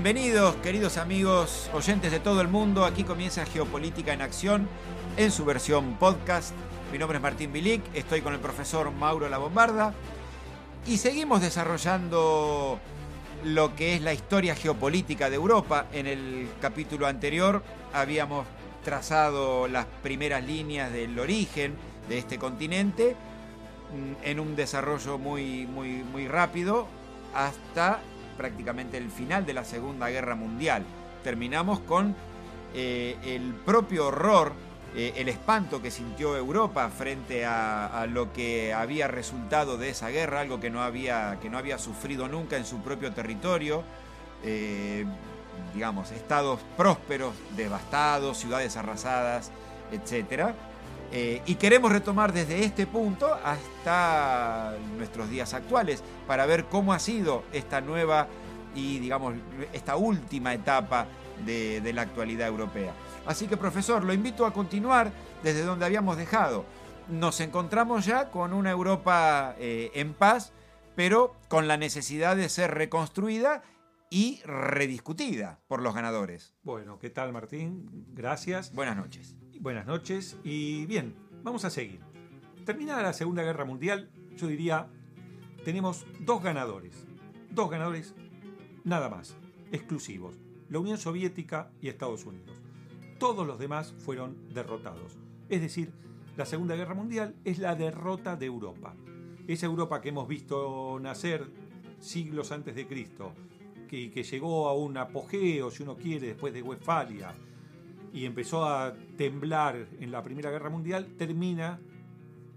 Bienvenidos, queridos amigos, oyentes de todo el mundo. Aquí comienza Geopolítica en Acción en su versión podcast. Mi nombre es Martín Bilic, estoy con el profesor Mauro La Bombarda y seguimos desarrollando lo que es la historia geopolítica de Europa. En el capítulo anterior habíamos trazado las primeras líneas del origen de este continente mm, en un desarrollo muy, muy, muy rápido hasta prácticamente el final de la Segunda Guerra Mundial. Terminamos con eh, el propio horror, eh, el espanto que sintió Europa frente a, lo que había resultado de esa guerra, algo que no había, que no había sufrido nunca en su propio territorio. Eh, digamos, estados prósperos, devastados, ciudades arrasadas, etc. y queremos retomar desde este punto hasta nuestros días actuales para ver cómo ha sido esta nueva y, digamos, esta última etapa de, la actualidad europea. Así que, profesor, lo invito a continuar desde donde habíamos dejado. Nos encontramos ya con una Europa eh, en paz, pero con la necesidad de ser reconstruida y rediscutida por los ganadores. Bueno, ¿qué tal Martín? Gracias. Buenas noches. Buenas noches y bien, vamos a seguir. Terminada la Segunda Guerra Mundial, yo diría, tenemos dos ganadores. Dos ganadores nada más, exclusivos, la Unión Soviética y Estados Unidos. Todos los demás fueron derrotados. Es decir, la Segunda Guerra Mundial es la derrota de Europa. Esa Europa que hemos visto nacer siglos antes de Cristo, que, que llegó a un apogeo, si uno quiere, después de Westfalia, y empezó a temblar en la Primera Guerra Mundial, termina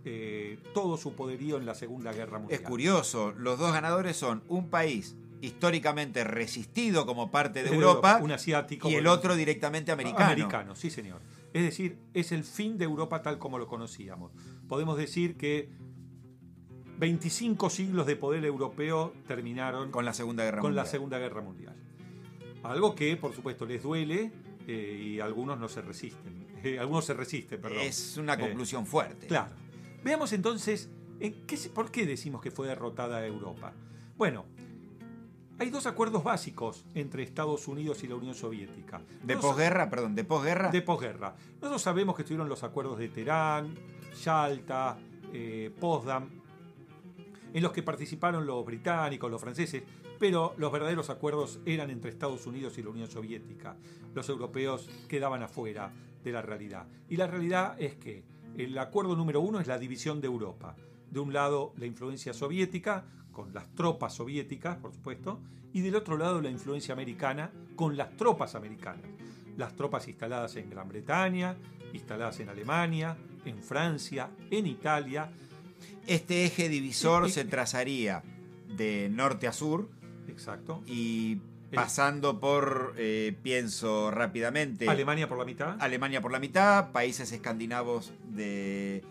eh, todo su poderío en la Segunda Guerra Mundial. Es curioso, los dos ganadores son un país históricamente resistido como parte de Europa, un asiático y el otro directamente americano. Americano, sí señor. Es decir, es el fin de Europa tal como lo conocíamos. Podemos decir que 25 siglos de poder europeo terminaron con la Segunda Guerra con Mundial. la Segunda Guerra Mundial. Algo que, por supuesto, les duele eh, y algunos no se resisten. Eh, algunos se resisten, perdón. Es una conclusión eh, fuerte. Claro. Veamos entonces, qué, ¿por qué decimos que fue derrotada Europa? Bueno, hay dos acuerdos básicos entre Estados Unidos y la Unión Soviética. ¿De posguerra, perdón, de posguerra? De posguerra. Nosotros sabemos que estuvieron los acuerdos de Teherán, Yalta, eh, Potsdam, en los que participaron los británicos, los franceses, pero los verdaderos acuerdos eran entre Estados Unidos y la Unión Soviética. Los europeos quedaban afuera de la realidad. Y la realidad es que el acuerdo número uno es la división de Europa. De un lado, la influencia soviética, con las tropas soviéticas, por supuesto, y del otro lado la influencia americana con las tropas americanas. Las tropas instaladas en Gran Bretaña, instaladas en Alemania, en Francia, en Italia. Este eje divisor se trazaría de norte a sur. Exacto. Y pasando por, eh, pienso rápidamente. Alemania por la mitad. Alemania por la mitad, países escandinavos de,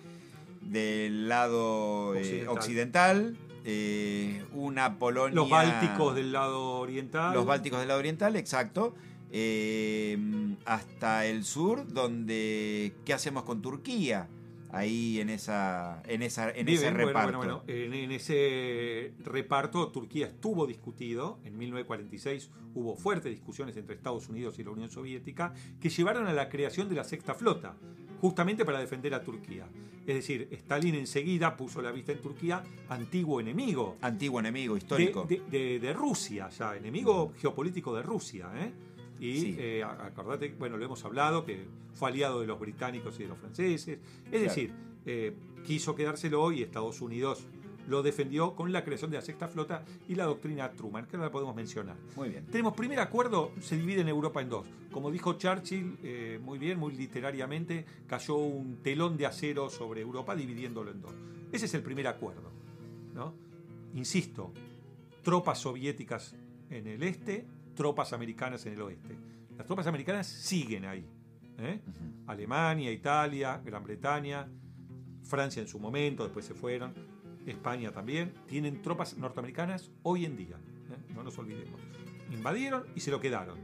del lado eh, occidental eh, una Polonia. Los bálticos del lado oriental. Los bálticos del lado oriental, exacto. Eh, hasta el sur, donde. ¿Qué hacemos con Turquía? Ahí en esa en esa en ese reparto. Bueno, bueno, en, ese reparto Turquía estuvo discutido. En 1946 hubo fuertes discusiones entre Estados Unidos y la Unión Soviética que llevaron a la creación de la sexta flota, justamente para defender a Turquía. Es decir, Stalin enseguida puso la vista en Turquía, antiguo enemigo. Antiguo enemigo histórico. De, Rusia, ya, enemigo geopolítico de Rusia. ¿eh? Y eh, acordate, bueno, lo hemos hablado, que fue aliado de los británicos y de los franceses. Es decir, eh, quiso quedárselo y Estados Unidos lo defendió con la creación de la sexta flota y la doctrina Truman, que ahora la podemos mencionar. Muy bien. Tenemos primer acuerdo, se divide en Europa en dos. Como dijo Churchill, eh, muy bien, muy literariamente, cayó un telón de acero sobre Europa dividiéndolo en dos. Ese es el primer acuerdo. ¿no? Insisto, tropas soviéticas en el este, tropas americanas en el oeste. Las tropas americanas siguen ahí. ¿eh? Alemania, Italia, Gran Bretaña, Francia en su momento, después se fueron, España también, tienen tropas norteamericanas hoy en día. ¿eh? No nos olvidemos. Invadieron y se lo quedaron.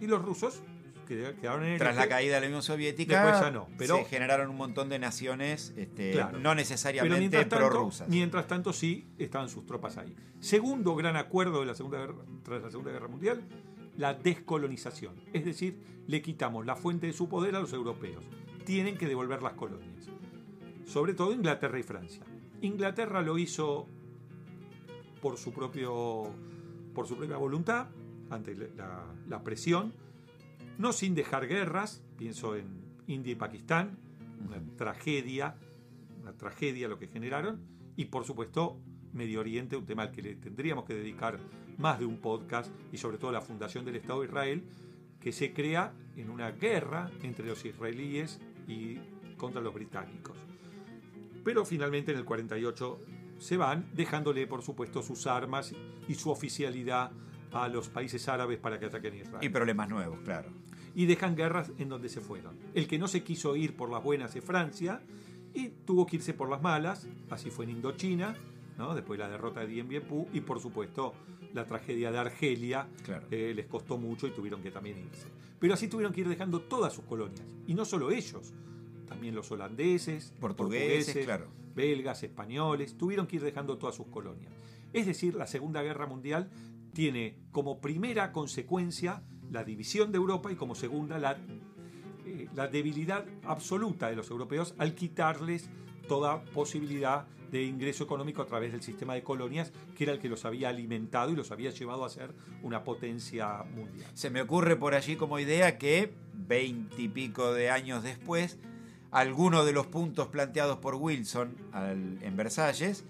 Y los rusos quedaron en el Tras la caída de la Unión Soviética, no, pero, se generaron un montón de naciones, este, no necesariamente prorrusas. Mientras tanto, sí estaban sus tropas ahí. Segundo gran acuerdo de la Segunda Guerra, tras la Segunda Guerra Mundial, la descolonización. Es decir, le quitamos la fuente de su poder a los europeos. Tienen que devolver las colonias. Sobre todo Inglaterra y Francia. Inglaterra lo hizo por su, propio, por su propia voluntad, ante la, la presión, no sin dejar guerras, pienso en India y Pakistán, una tragedia, una tragedia lo que generaron, y por supuesto Medio Oriente, un tema al que le tendríamos que dedicar más de un podcast, y sobre todo la fundación del Estado de Israel, que se crea en una guerra entre los israelíes y contra los británicos. Pero finalmente en el 48 se van, dejándole por supuesto sus armas y su oficialidad a los países árabes para que ataquen Israel. Y problemas nuevos, claro. Y dejan guerras en donde se fueron. El que no se quiso ir por las buenas es Francia y tuvo que irse por las malas, así fue en Indochina, ¿no? después la derrota de Dien Bien Phu y por supuesto la tragedia de Argelia, que les costó mucho y tuvieron que también irse. Pero así tuvieron que ir dejando todas sus colonias, y no solo ellos, también los holandeses, portugueses, belgas, españoles, tuvieron que ir dejando todas sus colonias. Es decir, la Segunda Guerra Mundial tiene como primera consecuencia la división de Europa y como segunda la, eh, la debilidad absoluta de los europeos al quitarles toda posibilidad de ingreso económico a través del sistema de colonias, que era el que los había alimentado y los había llevado a ser una potencia mundial. Se me ocurre por allí como idea que veintipico de años después, algunos de los puntos planteados por Wilson en Versalles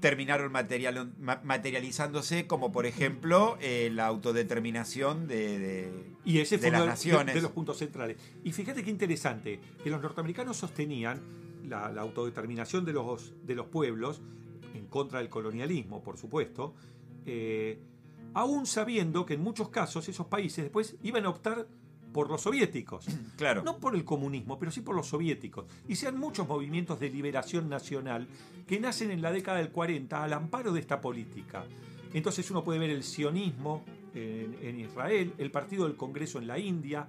terminaron materializándose, como por ejemplo eh, la autodeterminación de, y ese fue las naciones. De, los puntos centrales. Y fíjate qué interesante, que los norteamericanos sostenían la, autodeterminación de los, de los pueblos, en contra del colonialismo, por supuesto, eh, aún sabiendo que en muchos casos esos países después iban a optar por los soviéticos. Claro. No por el comunismo, pero sí por los soviéticos. Y sean muchos movimientos de liberación nacional que nacen en la década del 40 al amparo de esta política. Entonces uno puede ver el sionismo en, Israel, el Partido del Congreso en la India,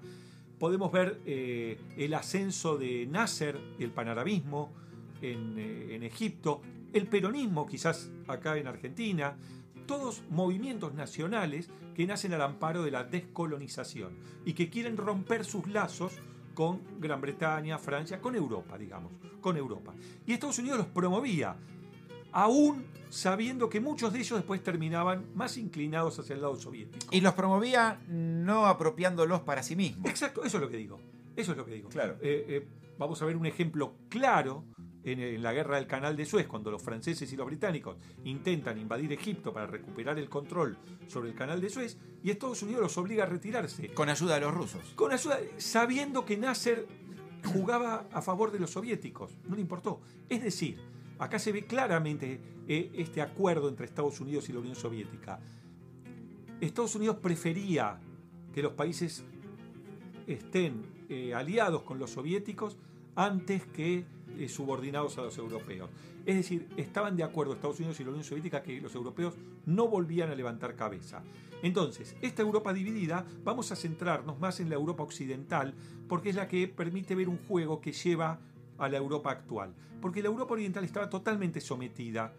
podemos ver eh, el ascenso de Nasser, el panarabismo en, eh, en Egipto, el peronismo quizás acá en Argentina, todos movimientos nacionales que nacen al amparo de la descolonización y que quieren romper sus lazos con Gran Bretaña, Francia, con Europa, digamos, con Europa. Y Estados Unidos los promovía, aún sabiendo que muchos de ellos después terminaban más inclinados hacia el lado soviético. Y los promovía no apropiándolos para sí mismos. Exacto, eso es lo que digo. Eso es lo que digo. Claro. Eh, eh, vamos a ver un ejemplo claro en, la guerra del Canal de Suez, cuando los franceses y los británicos intentan invadir Egipto para recuperar el control sobre el Canal de Suez, y Estados Unidos los obliga a retirarse. Con ayuda de los rusos. Con ayuda, sabiendo que Nasser jugaba a favor de los soviéticos, no le importó. Es decir, acá se ve claramente eh, este acuerdo entre Estados Unidos y la Unión Soviética. Estados Unidos prefería que los países estén eh, aliados con los soviéticos antes que eh, subordinados a los europeos. Es decir, estaban de acuerdo Estados Unidos y la Unión Soviética que los europeos no volvían a levantar cabeza. Entonces, esta Europa dividida, vamos a centrarnos más en la Europa occidental, porque es la que permite ver un juego que lleva a la Europa actual. Porque la Europa oriental estaba totalmente sometida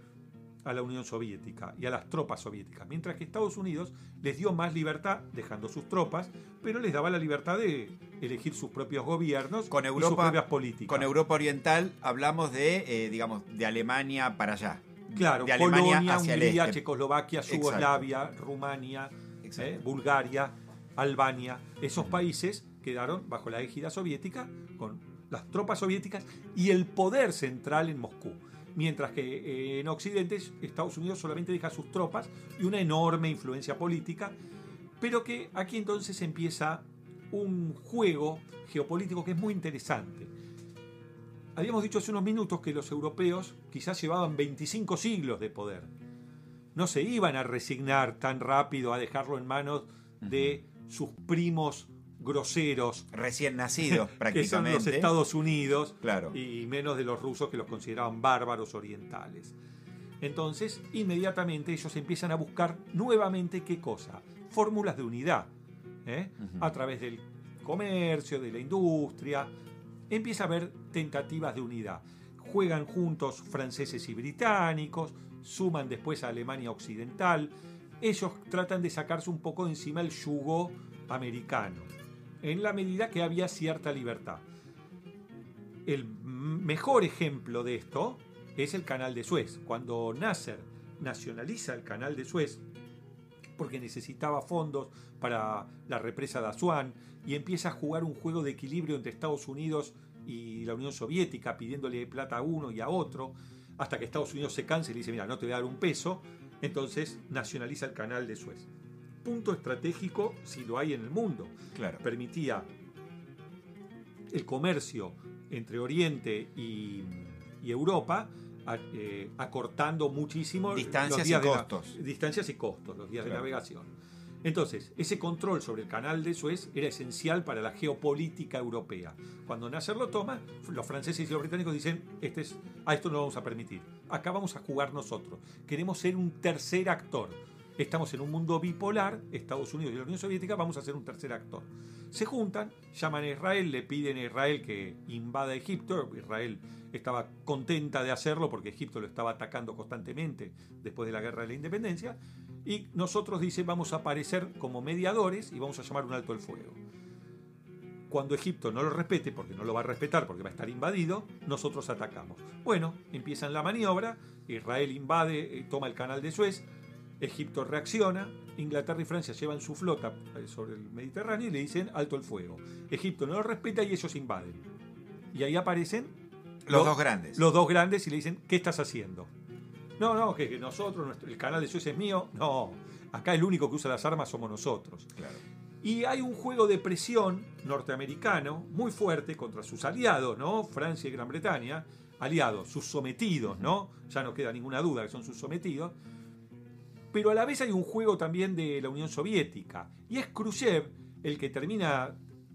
a la Unión Soviética y a las tropas soviéticas, mientras que Estados Unidos les dio más libertad dejando sus tropas, pero les daba la libertad de elegir sus propios gobiernos con Europa, y sus propias políticas. Con Europa Oriental hablamos de, eh, digamos, de Alemania para allá. Claro, de Alemania Polonia, hacia Hungría, este. Checoslovaquia, Yugoslavia, Rumania, eh, Bulgaria, Albania. Esos países quedaron bajo la égida soviética con las tropas soviéticas y el poder central en Moscú mientras que eh, en Occidente Estados Unidos solamente deja sus tropas y una enorme influencia política, pero que aquí entonces empieza un juego geopolítico que es muy interesante. Habíamos dicho hace unos minutos que los europeos quizás llevaban 25 siglos de poder. No se iban a resignar tan rápido a dejarlo en manos de sus primos groseros. Recién nacidos, prácticamente. Que son los Estados Unidos. Claro. Y menos de los rusos que los consideraban bárbaros orientales. Entonces, inmediatamente ellos empiezan a buscar nuevamente qué cosa? Fórmulas de unidad. ¿eh? A través del comercio, de la industria. Empieza a haber tentativas de unidad. Juegan juntos franceses y británicos, suman después a Alemania Occidental, ellos tratan de sacarse un poco de encima el yugo americano, en la medida que había cierta libertad. El mejor ejemplo de esto es el canal de Suez. Cuando Nasser nacionaliza el canal de Suez, porque necesitaba fondos para la represa de Asuán, y empieza a jugar un juego de equilibrio entre Estados Unidos y la Unión Soviética, pidiéndole plata a uno y a otro, hasta que Estados Unidos se cansa y dice, mira, no te voy a dar un peso, entonces nacionaliza el canal de Suez. Punto estratégico si lo hay en el mundo. Claro. Permitía el comercio entre Oriente y, Europa, eh, acortando muchísimo distancias y costos. distancias y costos, los días de navegación. Entonces, ese control sobre el canal de Suez era esencial para la geopolítica europea. Cuando Nasser lo toma, los franceses y los británicos dicen, este es, a esto no lo vamos a permitir. Acá vamos a jugar nosotros. Queremos ser un tercer actor. Estamos en un mundo bipolar, Estados Unidos y la Unión Soviética, vamos a ser un tercer actor. Se juntan, llaman a Israel, le piden a Israel que invada Egipto. Israel estaba contenta de hacerlo porque Egipto lo estaba atacando constantemente después de la guerra de la independencia y nosotros dice vamos a aparecer como mediadores y vamos a llamar un alto el fuego. Cuando Egipto no lo respete, porque no lo va a respetar, porque va a estar invadido, nosotros atacamos. Bueno, empiezan la maniobra, Israel invade, eh, toma el canal de Suez, Egipto reacciona, Inglaterra y Francia llevan su flota eh, sobre el Mediterráneo y le dicen alto el fuego. Egipto no lo respeta y ellos invaden. Y ahí aparecen los, dos grandes. Los dos grandes y le dicen, ¿qué estás haciendo? No, no, que, nosotros, el canal de Suez es mío. No, acá el único que usa las armas somos nosotros. Y hay un juego de presión norteamericano muy fuerte contra sus aliados, ¿no? Francia y Gran Bretaña, aliados, sus sometidos, ¿no? Ya no queda ninguna duda que son sus sometidos. Pero a la vez hay un juego también de la Unión Soviética. Y es Khrushchev el que termina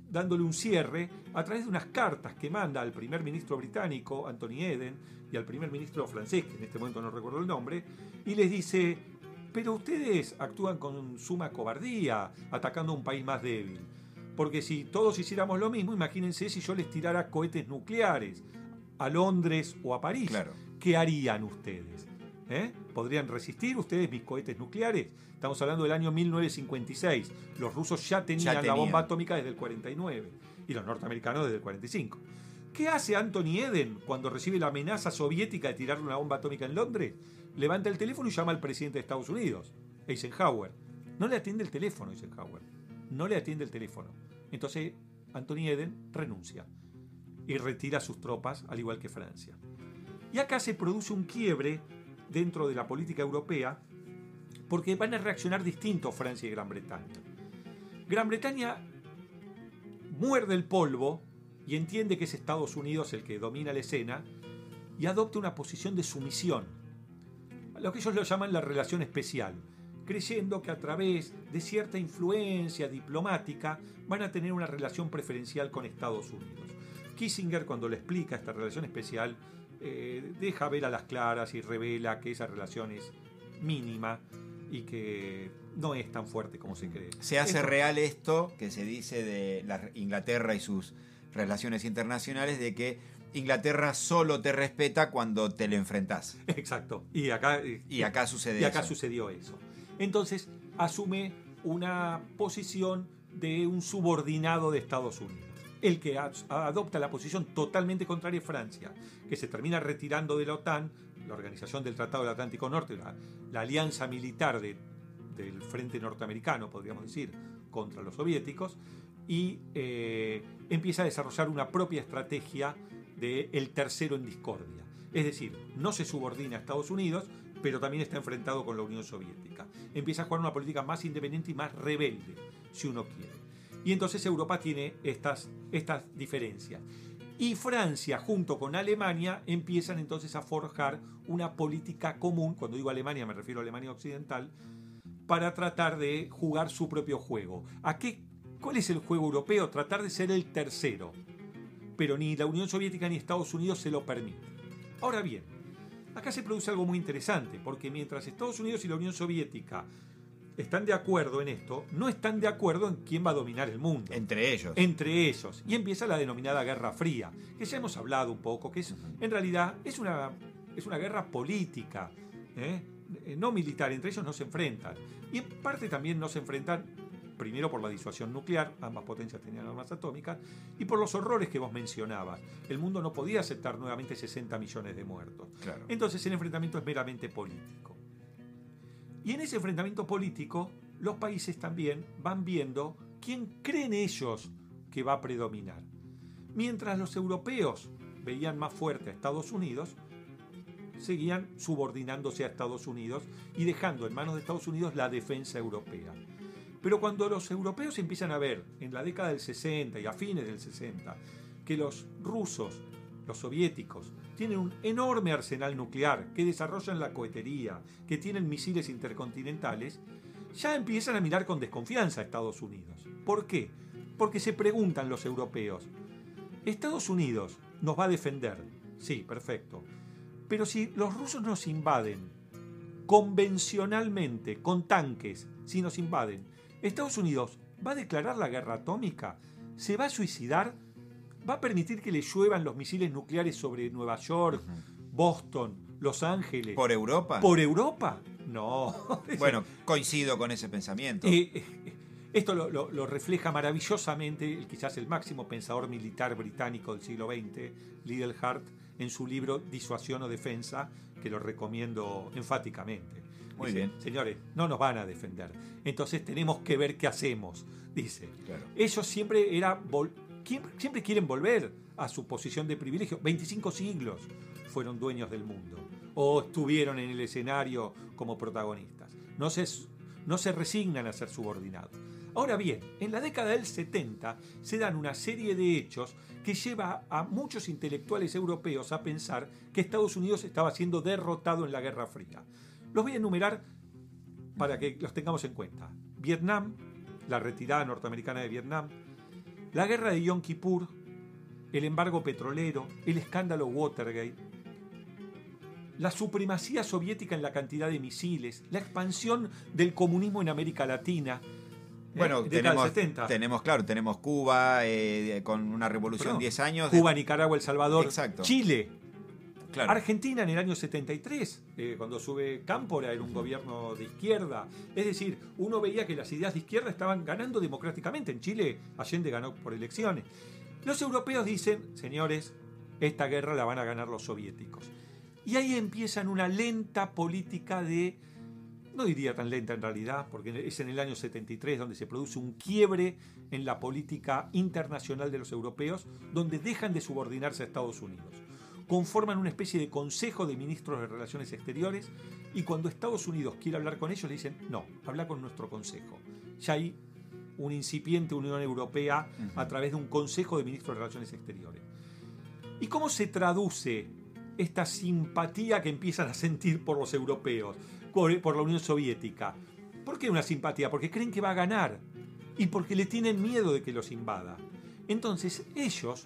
dándole un cierre a través de unas cartas que manda al primer ministro británico, Anthony Eden, y al primer ministro francés, que en este momento no recuerdo el nombre, y les dice, pero ustedes actúan con suma cobardía, atacando a un país más débil. Porque si todos hiciéramos lo mismo, imagínense si yo les tirara cohetes nucleares a Londres o a París. ¿Qué harían ustedes? ¿Eh? ¿Podrían resistir ustedes mis cohetes nucleares? Estamos hablando del año 1956. Los rusos ya tenían, la bomba atómica desde el 49 y los norteamericanos desde el 45. ¿Qué hace Anthony Eden cuando recibe la amenaza soviética de tirarle una bomba atómica en Londres? Levanta el teléfono y llama al presidente de Estados Unidos, Eisenhower. No le atiende el teléfono, Eisenhower. No le atiende el teléfono. Entonces, Anthony Eden renuncia y retira sus tropas, al igual que Francia. Y acá se produce un quiebre dentro de la política europea porque van a reaccionar distinto Francia y Gran Bretaña. Gran Bretaña muerde el polvo y entiende que es Estados Unidos el que domina la escena y adopta una posición de sumisión, a lo que ellos lo llaman la relación especial, creyendo que a través de cierta influencia diplomática van a tener una relación preferencial con Estados Unidos. Kissinger cuando le explica esta relación especial eh, deja ver a las claras y revela que esa relación es mínima y que no es tan fuerte como se cree. Se hace real esto que se dice de la Inglaterra y sus relaciones internacionales de que Inglaterra solo te respeta cuando te le enfrentas. Exacto. Y acá, y acá sucede y acá sucedió eso. Entonces asume una posición de un subordinado de Estados Unidos. El que adopta la posición totalmente contraria es Francia, que se termina retirando de la OTAN, la Organización del Tratado del Atlántico Norte, la, alianza militar del frente norteamericano, podríamos decir, contra los soviéticos, y eh, empieza a desarrollar una propia estrategia de el tercero en discordia. Es decir, no se subordina a Estados Unidos, pero también está enfrentado con la Unión Soviética. Empieza a jugar una política más independiente y más rebelde, si uno quiere. Y entonces Europa tiene estas, estas diferencias. Y Francia, junto con Alemania, empiezan entonces a forjar una política común, cuando digo Alemania me refiero a Alemania Occidental, para tratar de jugar su propio juego. ¿A qué ¿Cuál es el juego europeo? Tratar de ser el tercero. Pero ni la Unión Soviética ni Estados Unidos se lo permiten. Ahora bien, acá se produce algo muy interesante, porque mientras Estados Unidos y la Unión Soviética están de acuerdo en esto, no están de acuerdo en quién va a dominar el mundo. Entre ellos. Entre ellos. Y empieza la denominada Guerra Fría, que ya hemos hablado un poco, que es, en realidad es una, es una guerra política. ¿eh? eh, no militar, entre ellos no se enfrentan. Y en parte también no se enfrentan, primero por la disuasión nuclear, ambas potencias tenían armas atómicas, y por los horrores que vos mencionabas. El mundo no podía aceptar nuevamente 60 millones de muertos. Claro. Entonces el enfrentamiento es meramente político. Y en ese enfrentamiento político, los países también van viendo quién creen ellos que va a predominar. Mientras los europeos veían más fuerte a Estados Unidos, seguían subordinándose a Estados Unidos y dejando en manos de Estados Unidos la defensa europea. Pero cuando los europeos empiezan a ver en la década del 60 y a fines del 60 que los rusos, los soviéticos, tienen un enorme arsenal nuclear, que desarrollan la cohetería, que tienen misiles intercontinentales, ya empiezan a mirar con desconfianza a Estados Unidos. ¿Por qué? Porque se preguntan los europeos, Estados Unidos nos va a defender, sí, perfecto, pero si los rusos nos invaden convencionalmente, con tanques, si nos invaden, Estados Unidos va a declarar la guerra atómica, se va a suicidar, va a permitir que le lluevan los misiles nucleares sobre Nueva York, Boston, Los Ángeles. ¿Por Europa? ¿Por Europa? No. Bueno, coincido con ese pensamiento. Eh, eh, esto lo, lo- lo refleja maravillosamente el- quizás el máximo pensador militar británico del siglo XX, Liddell Hart, en su libro Disuasión o Defensa, que lo recomiendo enfáticamente. Muy Dice, bien. Señores, no nos van a defender. Entonces tenemos que ver qué hacemos, dice. Claro. Ellos siempre, era siempre quieren volver a su posición de privilegio. 25 siglos fueron dueños del mundo o estuvieron en el escenario como protagonistas. No se, no se resignan a ser subordinados. Ahora bien, en la década del 70 se dan una serie de hechos que lleva a muchos intelectuales europeos a pensar que Estados Unidos estaba siendo derrotado en la Guerra Fría. Los voy a enumerar para que los tengamos en cuenta. Vietnam, la retirada norteamericana de Vietnam, la guerra de Yom Kippur, el embargo petrolero, el escándalo Watergate, la supremacía soviética en la cantidad de misiles, la expansión del comunismo en América Latina. ¿eh? Bueno, del tenemos, 70. tenemos, claro, tenemos Cuba eh, con una revolución Perdón. 10 años. de- Cuba, Nicaragua, El Salvador, Exacto. Chile, claro. Argentina en el año 73, eh, cuando sube Cámpora, era un gobierno de izquierda. Es decir, uno veía que las ideas de izquierda estaban ganando democráticamente. En Chile, Allende ganó por elecciones. Los europeos dicen, señores, esta guerra la van a ganar los soviéticos. Y ahí empiezan una lenta política de, no diría tan lenta en realidad, porque es en el año 73 donde se produce un quiebre en la política internacional de los europeos, donde dejan de subordinarse a Estados Unidos conforman una especie de consejo de ministros de Relaciones Exteriores y cuando Estados Unidos quiere hablar con ellos le dicen, no, habla con nuestro consejo. Ya hay una incipiente Unión Europea a través de un consejo de ministros de Relaciones Exteriores. ¿Y cómo se traduce esta simpatía que empiezan a sentir por los europeos, por, la Unión Soviética? ¿Por qué una simpatía? Porque creen que va a ganar y porque le tienen miedo de que los invada. Entonces ellos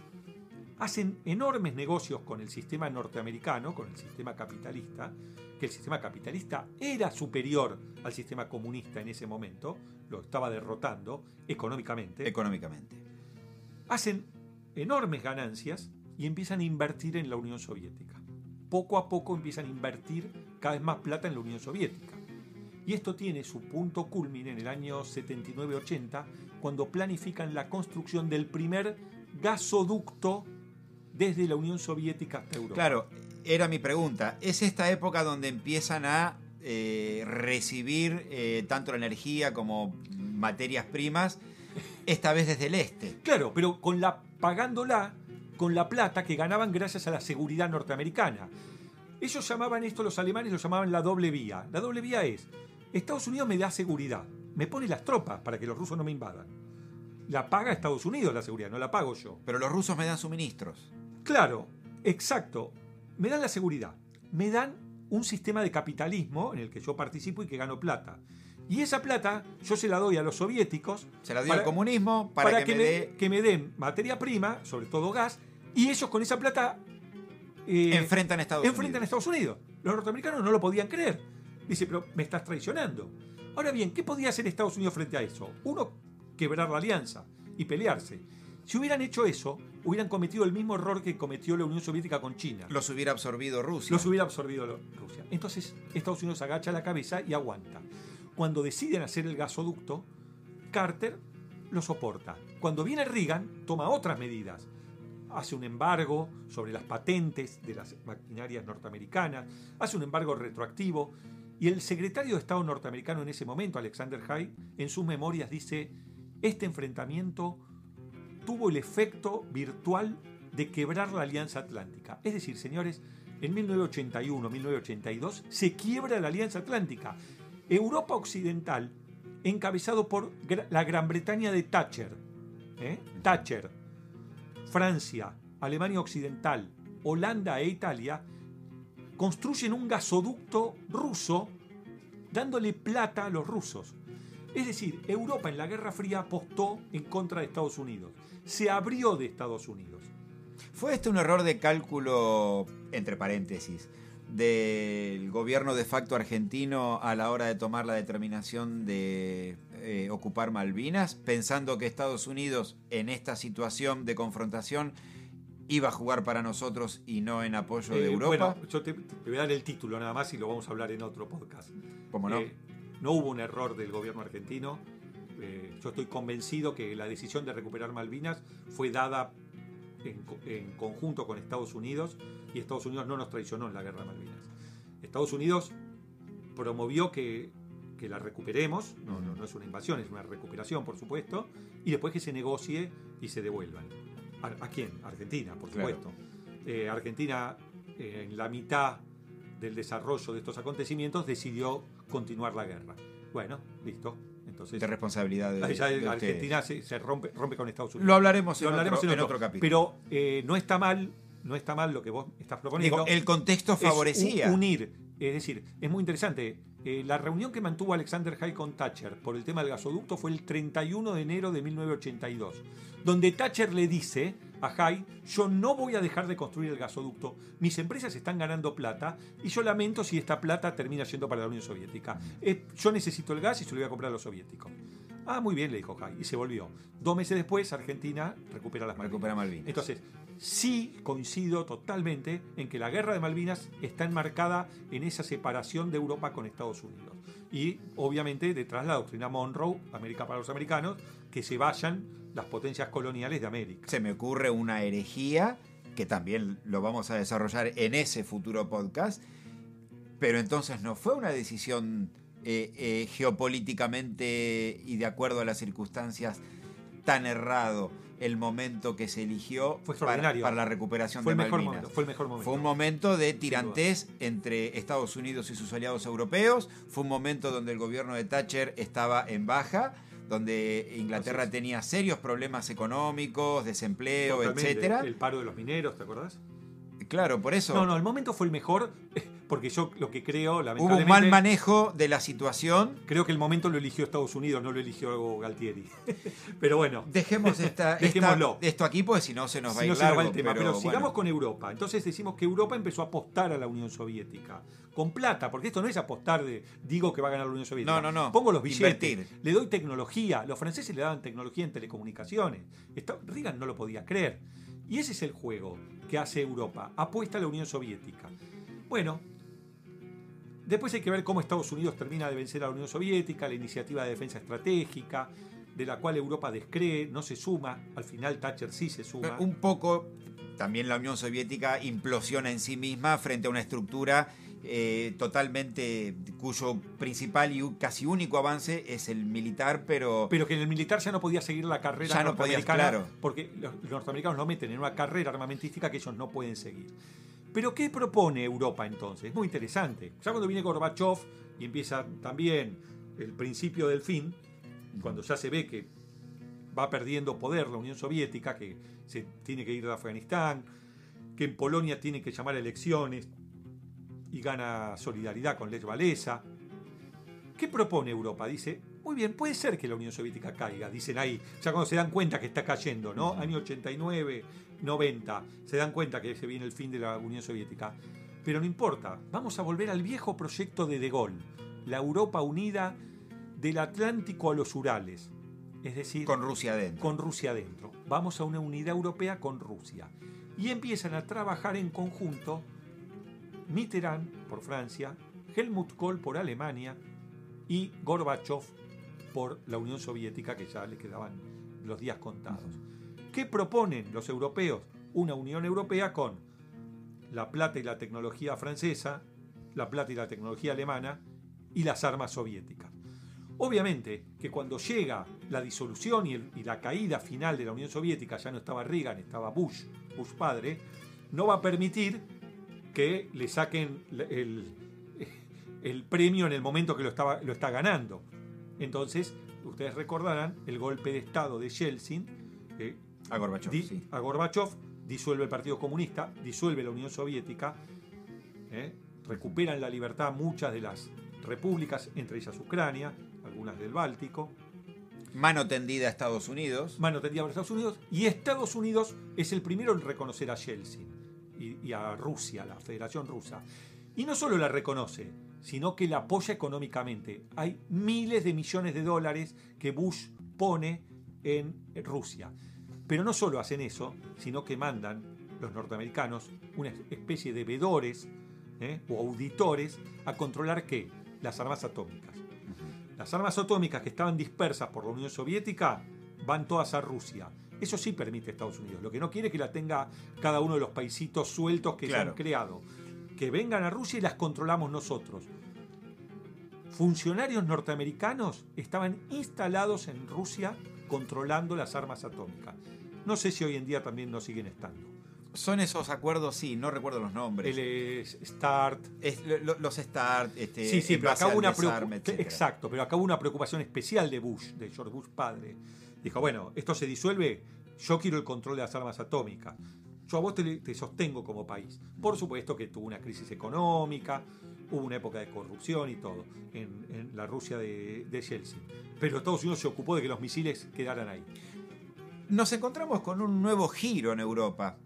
hacen enormes negocios con el sistema norteamericano, con el sistema capitalista, que el sistema capitalista era superior al sistema comunista en ese momento, lo estaba derrotando económicamente, Económicamente. hacen enormes ganancias y empiezan a invertir en la Unión Soviética. Poco a poco empiezan a invertir cada vez más plata en la Unión Soviética. Y esto tiene su punto culmine en el año 79-80, cuando planifican la construcción del primer gasoducto desde la Unión Soviética hasta Europa. Claro, era mi pregunta. ¿Es esta época donde empiezan a eh, recibir eh, tanto la energía como materias primas, esta vez desde el este? Claro, pero con la pagándola con la plata que ganaban gracias a la seguridad norteamericana. Ellos llamaban esto, los alemanes lo llamaban la doble vía. La doble vía es, Estados Unidos me da seguridad, me pone las tropas para que los rusos no me invadan. La paga Estados Unidos la seguridad, no la pago yo. Pero los rusos me dan suministros. Claro, exacto. Me dan la seguridad. Me dan un sistema de capitalismo en el que yo participo y que gano plata. Y esa plata yo se la doy a los soviéticos. Se la doy para- al comunismo para, que, me que me den materia prima, sobre todo gas, y ellos con esa plata eh, enfrentan a Estados enfrentan a Unidos. Estados Unidos. Los norteamericanos no lo podían creer. Dice, pero me estás traicionando. Ahora bien, ¿qué podía hacer Estados Unidos frente a eso? Uno, quebrar la alianza y pelearse. Si hubieran hecho eso, hubieran cometido el mismo error que cometió la Unión Soviética con China. Los hubiera absorbido Rusia. Los hubiera absorbido Rusia. Entonces Estados Unidos agacha la cabeza y aguanta. Cuando deciden hacer el gasoducto, Carter lo soporta. Cuando viene Reagan, toma otras medidas. Hace un embargo sobre las patentes de las maquinarias norteamericanas, hace un embargo retroactivo, y el secretario de Estado norteamericano en ese momento, Alexander Haig, en sus memorias dice, este enfrentamiento tuvo el efecto virtual de quebrar la Alianza Atlántica. Es decir, señores, en 1981-1982 se quiebra la Alianza Atlántica. Europa Occidental, encabezado por la Gran Bretaña de Thatcher, ¿eh? Thatcher, Francia, Alemania Occidental, Holanda e Italia, construyen un gasoducto ruso dándole plata a los rusos. Es decir, Europa en la Guerra Fría apostó en contra de Estados Unidos. Se abrió de Estados Unidos. ¿Fue este un error de cálculo, entre paréntesis, del gobierno de facto argentino a la hora de tomar la determinación de eh, ocupar Malvinas, pensando que Estados Unidos en esta situación de confrontación iba a jugar para nosotros y no en apoyo de Eh, Europa? Bueno, yo te, te voy a dar el título nada más y lo vamos a hablar en otro podcast. ¿Cómo no? Eh, no hubo un error del gobierno argentino. Eh, yo estoy convencido que la decisión de recuperar Malvinas fue dada en, co- en conjunto con Estados Unidos y Estados Unidos no nos traicionó en la guerra de Malvinas. Estados Unidos promovió que, que la recuperemos, no, no, no es una invasión, es una recuperación, por supuesto, y después que se negocie y se devuelvan. ¿A, a quién? Argentina, por Claro. supuesto. Eh, Argentina, eh, en la mitad del desarrollo de estos acontecimientos, decidió continuar la guerra. Bueno, listo. Entonces, de responsabilidad de, ya de Argentina se, se rompe, rompe con Estados Unidos. Lo hablaremos, Lo en, hablaremos otro, en en otro. capítulo. Pero eh, no está mal, no está mal lo que vos estás proponiendo. Digo, el contexto Es favorecía. u- unir. Es decir, es muy interesante. Eh, la reunión que mantuvo Alexander Haig con Thatcher por el tema del gasoducto fue el 31 de enero de 1982, donde Thatcher le dice a Haig, yo no voy a dejar de construir el gasoducto, mis empresas están ganando plata y yo lamento si esta plata termina yendo para la Unión Soviética. Eh, yo necesito el gas y se lo voy a comprar a los soviéticos. Ah, muy bien, le dijo Haig, y se volvió. Dos meses después, Argentina recupera las Malvinas. Recupera Malvinas. Entonces, sí coincido totalmente en que la guerra de Malvinas está enmarcada en esa separación de Europa con Estados Unidos. Y obviamente detrás la doctrina Monroe, América para los americanos, que se vayan las potencias coloniales de América. Se me ocurre una herejía, que también lo vamos a desarrollar en ese futuro podcast, pero entonces no fue una decisión eh, eh, geopolíticamente y de acuerdo a las circunstancias tan errado el momento que se eligió Fue para, la recuperación Fue el de mejor Malvinas. momento. Fue el mejor momento. Fue un momento de tirantés entre Estados Unidos y sus aliados europeos. Fue un momento donde el gobierno de Thatcher estaba en baja, donde Inglaterra tenía serios problemas económicos, desempleo, etcétera. El paro de los mineros, ¿te acordás? Claro, por eso No, no, el momento fue el mejor, porque yo lo que creo, hubo un lamentablemente... mal manejo de la situación. Creo que el momento lo eligió Estados Unidos, no lo eligió Galtieri. Pero bueno, Dejemos esta, esta- Dejémoslo. esto aquí, porque si no se nos va a ir no se nos va largo, el tema, pero, pero sigamos bueno. con Europa. Entonces decimos que Europa empezó a apostar a la Unión Soviética. Con plata, porque esto no es apostar de digo que va a ganar la Unión Soviética. No, no, no. Pongo los billetes, Invertir. le doy tecnología. Los franceses le daban tecnología en telecomunicaciones. Esto- Reagan no lo podía creer. Y ese es el juego que hace Europa. Apuesta a la Unión Soviética. Bueno, después hay que ver cómo Estados Unidos termina de vencer a la Unión Soviética, la iniciativa de defensa estratégica, de la cual Europa descree, no se suma. Al final Thatcher sí se suma. Un poco también la Unión Soviética implosiona en sí misma frente a una estructura eh, totalmente cuyo principal y casi único avance es el militar, pero, Pero que en el militar ya no podía seguir la carrera Ya no podías, claro. porque los, norteamericanos lo meten en una carrera armamentística que ellos no pueden seguir. Pero ¿qué propone Europa entonces? Muy interesante. Ya cuando viene Gorbachev y empieza también el principio del fin, cuando ya se ve que va perdiendo poder la Unión Soviética, que se tiene que ir de Afganistán, que en Polonia tiene que llamar a elecciones y gana solidaridad con Lech Walesa. ¿Qué propone Europa? Dice, muy bien, puede ser que la Unión Soviética caiga, dicen ahí, ya cuando se dan cuenta que está cayendo, ¿no? Año 89, 90, se dan cuenta que se viene el fin de la Unión Soviética. Pero no importa, vamos a volver al viejo proyecto de De Gaulle, la Europa unida del Atlántico a los Urales. Es decir, Con Rusia adentro. con Rusia dentro. Vamos a una unidad europea con Rusia. Y empiezan a trabajar en conjunto Mitterrand por Francia, Helmut Kohl por Alemania y Gorbachev por la Unión Soviética, que ya le quedaban los días contados. ¿Qué proponen los europeos? Una Unión Europea con la plata y la tecnología francesa, la plata y la tecnología alemana y las armas soviéticas. Obviamente que cuando llega la disolución y, y la caída final de la Unión Soviética, ya no estaba Reagan, estaba Bush, Bush padre, no va a permitir que le saquen el, el premio en el momento que lo, estaba, lo está ganando. Entonces, ustedes recordarán el golpe de Estado de Yeltsin, eh, A Gorbachev, di- sí. a Gorbachev, disuelve el Partido Comunista, disuelve la Unión Soviética, ¿eh? recuperan la libertad muchas de las repúblicas, entre ellas Ucrania, algunas del Báltico, Mano tendida a Estados Unidos. mano tendida por Estados Unidos, y Estados Unidos es el primero en reconocer a Yeltsin y, y a Rusia, la Federación Rusa. Y no solo la reconoce, sino que la apoya económicamente. Hay miles de millones de dólares que Bush pone en Rusia. Pero no solo hacen eso, sino que mandan los norteamericanos una especie de vedores ¿eh? o auditores a controlar qué? Las armas atómicas. Las armas atómicas que estaban dispersas por la Unión Soviética van todas a Rusia. Eso sí permite Estados Unidos. Lo que no quiere es que la tenga cada uno de los paisitos sueltos que se han creado. Que vengan a Rusia y las controlamos nosotros. Funcionarios norteamericanos estaban instalados en Rusia controlando las armas atómicas. No sé si hoy en día también no siguen estando. Son esos acuerdos, sí, no recuerdo los nombres. El eh, START, Es- lo- lo- los START, este, Sí, sí, pero acá una desarme. Exacto, pero acá hubo una preocupación especial de Bush, de George Bush padre. Dijo, bueno, esto se disuelve, yo quiero el control de las armas atómicas. Yo a vos te, te sostengo como país. Por supuesto que tuvo una crisis económica, hubo una época de corrupción y todo en, en la Rusia de, de Yeltsin. Pero Estados Unidos se ocupó de que los misiles quedaran ahí. Nos encontramos con un nuevo giro en Europa,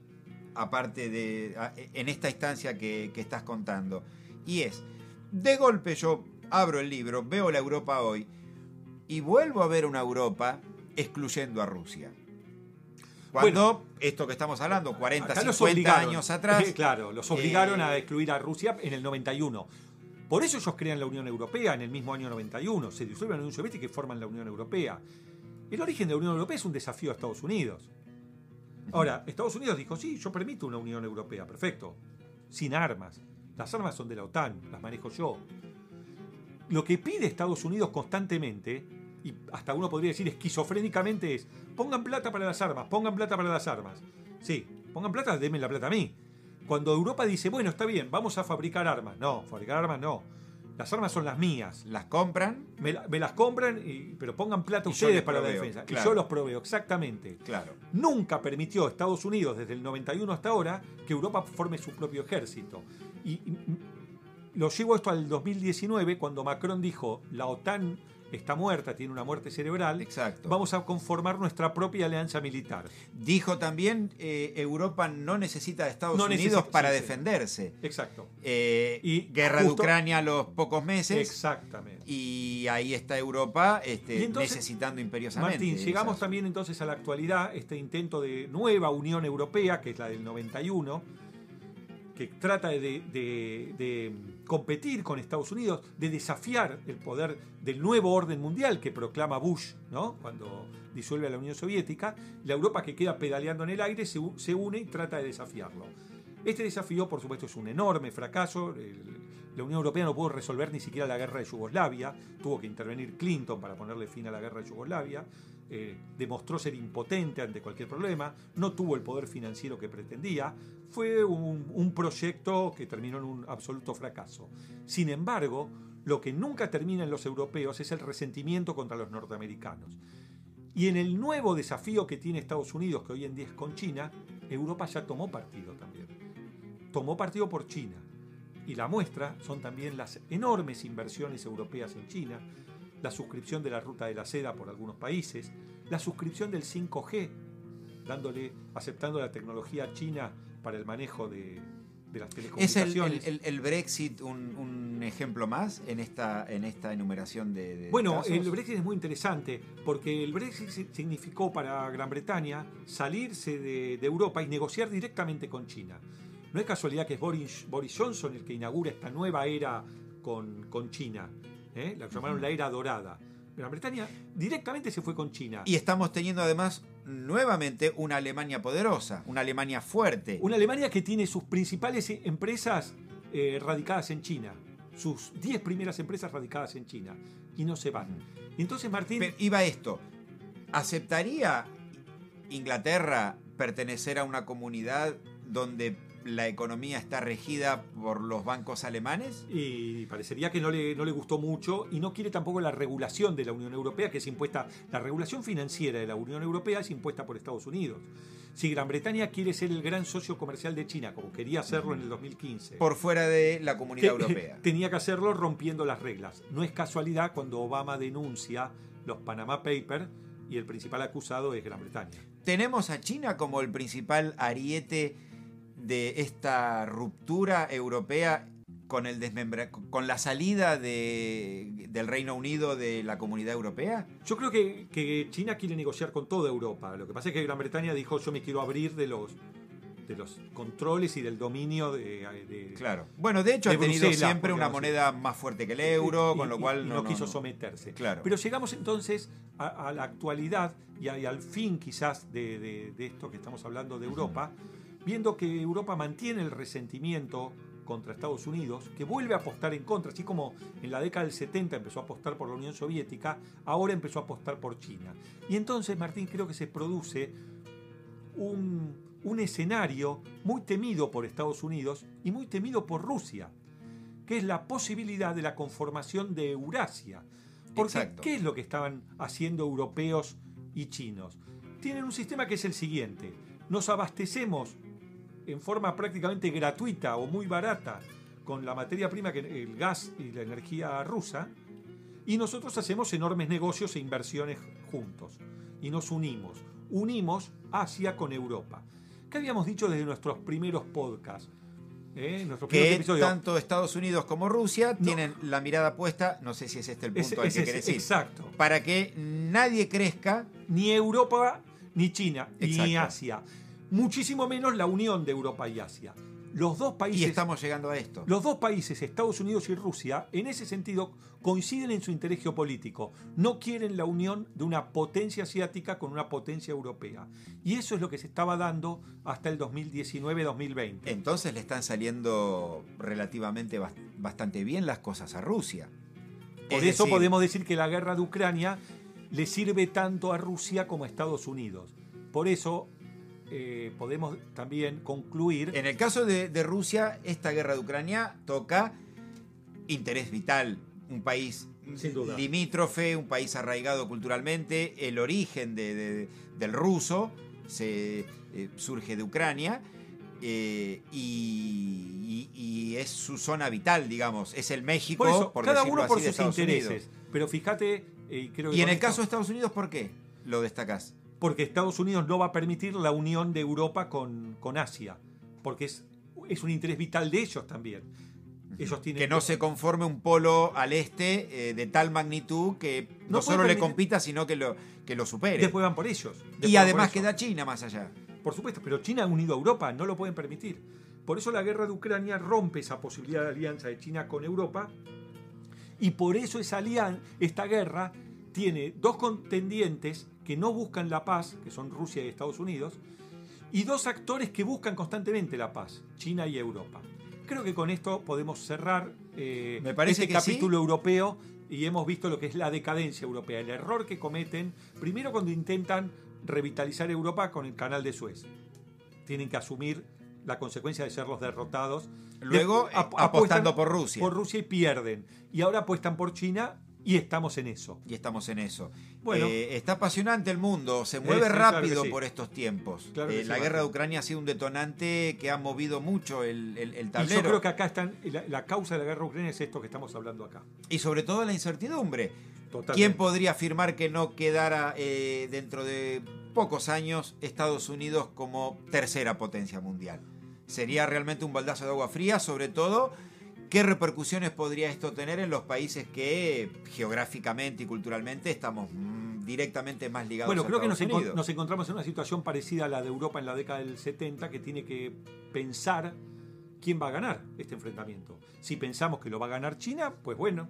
aparte de en esta instancia que, que estás contando. Y es, de golpe yo abro el libro, veo la Europa hoy y vuelvo a ver una Europa excluyendo a Rusia. Cuando esto que estamos hablando, 40, Acá los 50 obligaron. años atrás, claro, los obligaron eh, a excluir a Rusia en el 91. Por eso ellos crean la Unión Europea en el mismo año 91. Se disuelven la Unión Soviética y forman la Unión Europea. El origen de la Unión Europea es un desafío a Estados Unidos. Ahora, Estados Unidos dijo, sí, yo permito una Unión Europea, perfecto. Sin armas. Las armas son de la OTAN, las manejo yo. Lo que pide Estados Unidos constantemente, y hasta uno podría decir esquizofrénicamente, es pongan plata para las armas, pongan plata para las armas. Sí, pongan plata, denme la plata a mí. Cuando Europa dice, bueno, está bien, vamos a fabricar armas. No, fabricar armas no. Las armas son las mías. las compran, Me, la- me las compran, y- pero pongan plata Y ustedes para la defensa. Y yo los proveo, exactamente. claro. Nunca permitió Estados Unidos, desde el 91 hasta ahora, que Europa forme su propio ejército. Y, y- lo llevo esto al 2019, cuando Macron dijo, la OTAN está muerta, tiene una muerte cerebral, Exacto. vamos a conformar nuestra propia alianza militar. Dijo también, eh, Europa no necesita de Estados No Unidos necesita- para sí, sí. defenderse. Exacto. Eh, Y guerra de Ucrania a los pocos meses. Exactamente. Y ahí está Europa este, entonces, necesitando imperiosamente. Martín, llegamos también entonces a la actualidad, este intento de nueva Unión Europea, que es la del 91, que trata de, de- de competir con Estados Unidos, de desafiar el poder del nuevo orden mundial que proclama Bush, ¿no? Cuando disuelve a la Unión Soviética, la Europa que queda pedaleando en el aire se, se une y trata de desafiarlo. Este desafío, por supuesto, es un enorme fracaso. La Unión Europea no pudo resolver ni siquiera la guerra de Yugoslavia. Tuvo que intervenir Clinton para ponerle fin a la guerra de Yugoslavia. Eh, demostró ser impotente ante cualquier problema. No tuvo el poder financiero que pretendía. Fue un, un proyecto que terminó en un absoluto fracaso. Sin embargo, lo que nunca termina en los europeos es el resentimiento contra los norteamericanos. Y en el nuevo desafío que tiene Estados Unidos, que hoy en día es con China, Europa ya tomó partido también. Tomó partido por China. Y la muestra son también las enormes inversiones europeas en China, la suscripción de la ruta de la seda por algunos países, la suscripción del 5G, dándole, aceptando la tecnología china para el manejo de, de las ¿Es telecomunicaciones. el, el- el Brexit un, un ejemplo más en esta, en esta enumeración de, de Bueno, casos? el Brexit es muy interesante porque el Brexit si- significó para Gran Bretaña salirse de, de Europa y negociar directamente con China. No es casualidad que es Boris, Boris Johnson el que inaugura esta nueva era con, con China. ¿Eh? La llamaron la era dorada. Gran Bretaña directamente se fue con China. Y estamos teniendo además nuevamente una Alemania poderosa, una Alemania fuerte. Una Alemania que tiene sus principales empresas eh, radicadas en China. Sus 10 primeras empresas radicadas en China. Y no se van. Y entonces Martín... Pero iba esto. ¿Aceptaría Inglaterra pertenecer a una comunidad donde la economía está regida por los bancos alemanes? Y parecería que no le, no le gustó mucho y no quiere tampoco la regulación de la Unión Europea, que es impuesta, la regulación financiera de la Unión Europea es impuesta por Estados Unidos. Si Gran Bretaña quiere ser el gran socio comercial de China, como quería hacerlo en el 2015, Por fuera de la comunidad te- europea. tenía que hacerlo rompiendo las reglas. No es casualidad cuando Obama denuncia los Panama Papers y el principal acusado es Gran Bretaña. Tenemos a China como el principal ariete de esta ruptura europea con el desmembra con la salida de- del Reino Unido de la comunidad europea. Yo creo que, que China quiere negociar con toda Europa. Lo que pasa es que Gran Bretaña dijo yo me quiero abrir de los, de los controles y del dominio de... de- Claro. Bueno, de hecho De ha tenido Bruselas, siempre una moneda más fuerte que el euro, y- con lo y- cual y no, quiso no. someterse. Claro. Pero llegamos entonces a, a la actualidad y, a- y al fin quizás de, de- de esto que estamos hablando de Europa, viendo que Europa mantiene el resentimiento contra Estados Unidos, que vuelve a apostar en contra, así como en la década del 70 empezó a apostar por la Unión Soviética, ahora empezó a apostar por China. Y entonces, Martín, creo que se produce un, un escenario muy temido por Estados Unidos y muy temido por Rusia, que es la posibilidad de la conformación de Eurasia. Porque, Exacto. ¿qué es lo que estaban haciendo europeos y chinos? Tienen un sistema que es el siguiente. Nos abastecemos en forma prácticamente gratuita o muy barata con la materia prima, que el gas y la energía rusa, y nosotros hacemos enormes negocios e inversiones juntos. Y nos unimos. Unimos Asia con Europa. ¿Qué habíamos dicho desde nuestros primeros podcasts? ¿Eh? Que tanto Estados Unidos como Rusia No. tienen la mirada puesta, no sé si es este el punto Ese- al que es- querés ir, Exacto. para que nadie crezca Ni Europa, ni China, ni. Asia. Muchísimo menos la unión de Europa y Asia. Los dos y países estamos llegando a esto. Los dos países, Estados Unidos y Rusia, en ese sentido coinciden en su interés geopolítico. No quieren la unión de una potencia asiática con una potencia europea. Y eso es lo que se estaba dando hasta el 2019-2020. Entonces le están saliendo relativamente bas- bastante bien las cosas a Rusia. Por Es eso decir, podemos decir que la guerra de Ucrania le sirve tanto a Rusia como a Estados Unidos. Por eso eh, podemos también concluir... En el caso de, de Rusia, esta guerra de Ucrania toca interés vital. Un país Sin duda. limítrofe, un país arraigado culturalmente. El origen de- de- del ruso se, eh, surge de Ucrania. eh, y, y- y es su zona vital, digamos. Es el México, por eso, por cada decirlo uno por así, sus intereses. Unidos. Pero fíjate, eh, creo que Y en el esto- caso de Estados Unidos, ¿por qué lo destacás? Porque Estados Unidos no va a permitir la unión de Europa con, con Asia, porque es, es un interés vital de ellos también. Ellos tienen Que no se conforme un polo al este eh, de tal magnitud que no, solo le compita, sino que lo, que lo supere. Después van por ellos. Después y además queda China más allá. Por supuesto, pero China ha unido a Europa, no lo pueden permitir. Por eso la guerra de Ucrania rompe esa posibilidad de alianza de China con Europa y por eso esa alian- esta guerra tiene dos contendientes que no buscan la paz, que son Rusia y Estados Unidos, y dos actores que buscan constantemente la paz, China y Europa. Creo que con esto podemos cerrar eh, Me parece este que sí. capítulo europeo y hemos visto lo que es la decadencia europea, el error que cometen, primero cuando intentan revitalizar Europa con el canal de Suez. Tienen que asumir la consecuencia de ser los derrotados. Luego, eh, ap- apostando por Rusia. Por Rusia y pierden. Y ahora apuestan por China y estamos en eso. Y estamos en eso. Bueno. Eh, está apasionante el mundo, se mueve sí, claro rápido sí. por estos tiempos. Claro Eh, la guerra de Ucrania ha sido un detonante que ha movido mucho el, el- el Y tablero. yo creo que acá están, la, la causa de la guerra ucraniana es esto que estamos hablando acá. Y sobre todo la incertidumbre. Totalmente. ¿Quién podría afirmar que no quedara eh, dentro de pocos años Estados Unidos como tercera potencia mundial? sería realmente un baldazo de agua fría, sobre todo ¿Qué repercusiones podría esto tener en los países que geográficamente y culturalmente estamos mm, directamente más ligados bueno, a creo que nos, nos, encontramos en una situación parecida a la de Europa en la década del 70, que tiene que pensar quién va a ganar este enfrentamiento. Si pensamos que lo va a ganar China, pues bueno,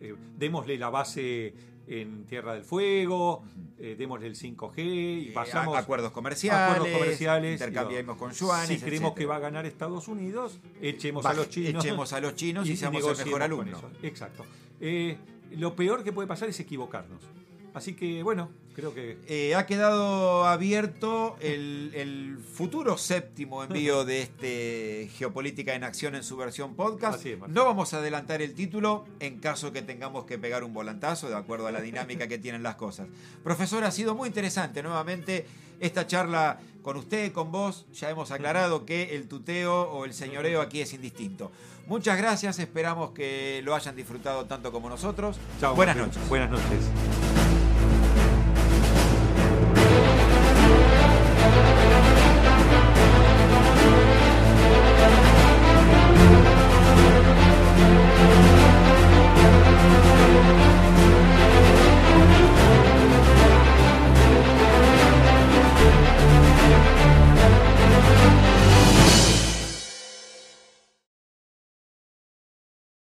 eh, démosle la base en Tierra del Fuego, eh, démosle el 5G y Eh, pasamos acuerdos comerciales, acuerdos comerciales. intercambiemos con Si yuanes. creemos etcétera. que va a ganar Estados Unidos, echemos a los chinos. echemos a los chinos y seamos el mejor alumno. Exacto. Eh, lo peor que puede pasar es equivocarnos. Así que, bueno, creo que Eh, ha quedado abierto el, el futuro séptimo envío de este Geopolítica en Acción en su versión podcast. Es, no vamos a adelantar el título en caso que tengamos que pegar un volantazo, de acuerdo a la dinámica que tienen las cosas. Profesor, ha sido muy interesante nuevamente esta charla con usted, con vos. Ya hemos aclarado que el tuteo o el señoreo aquí es indistinto. Muchas gracias, esperamos que lo hayan disfrutado tanto como nosotros. Chao, Buenas Martín. noches. Buenas noches.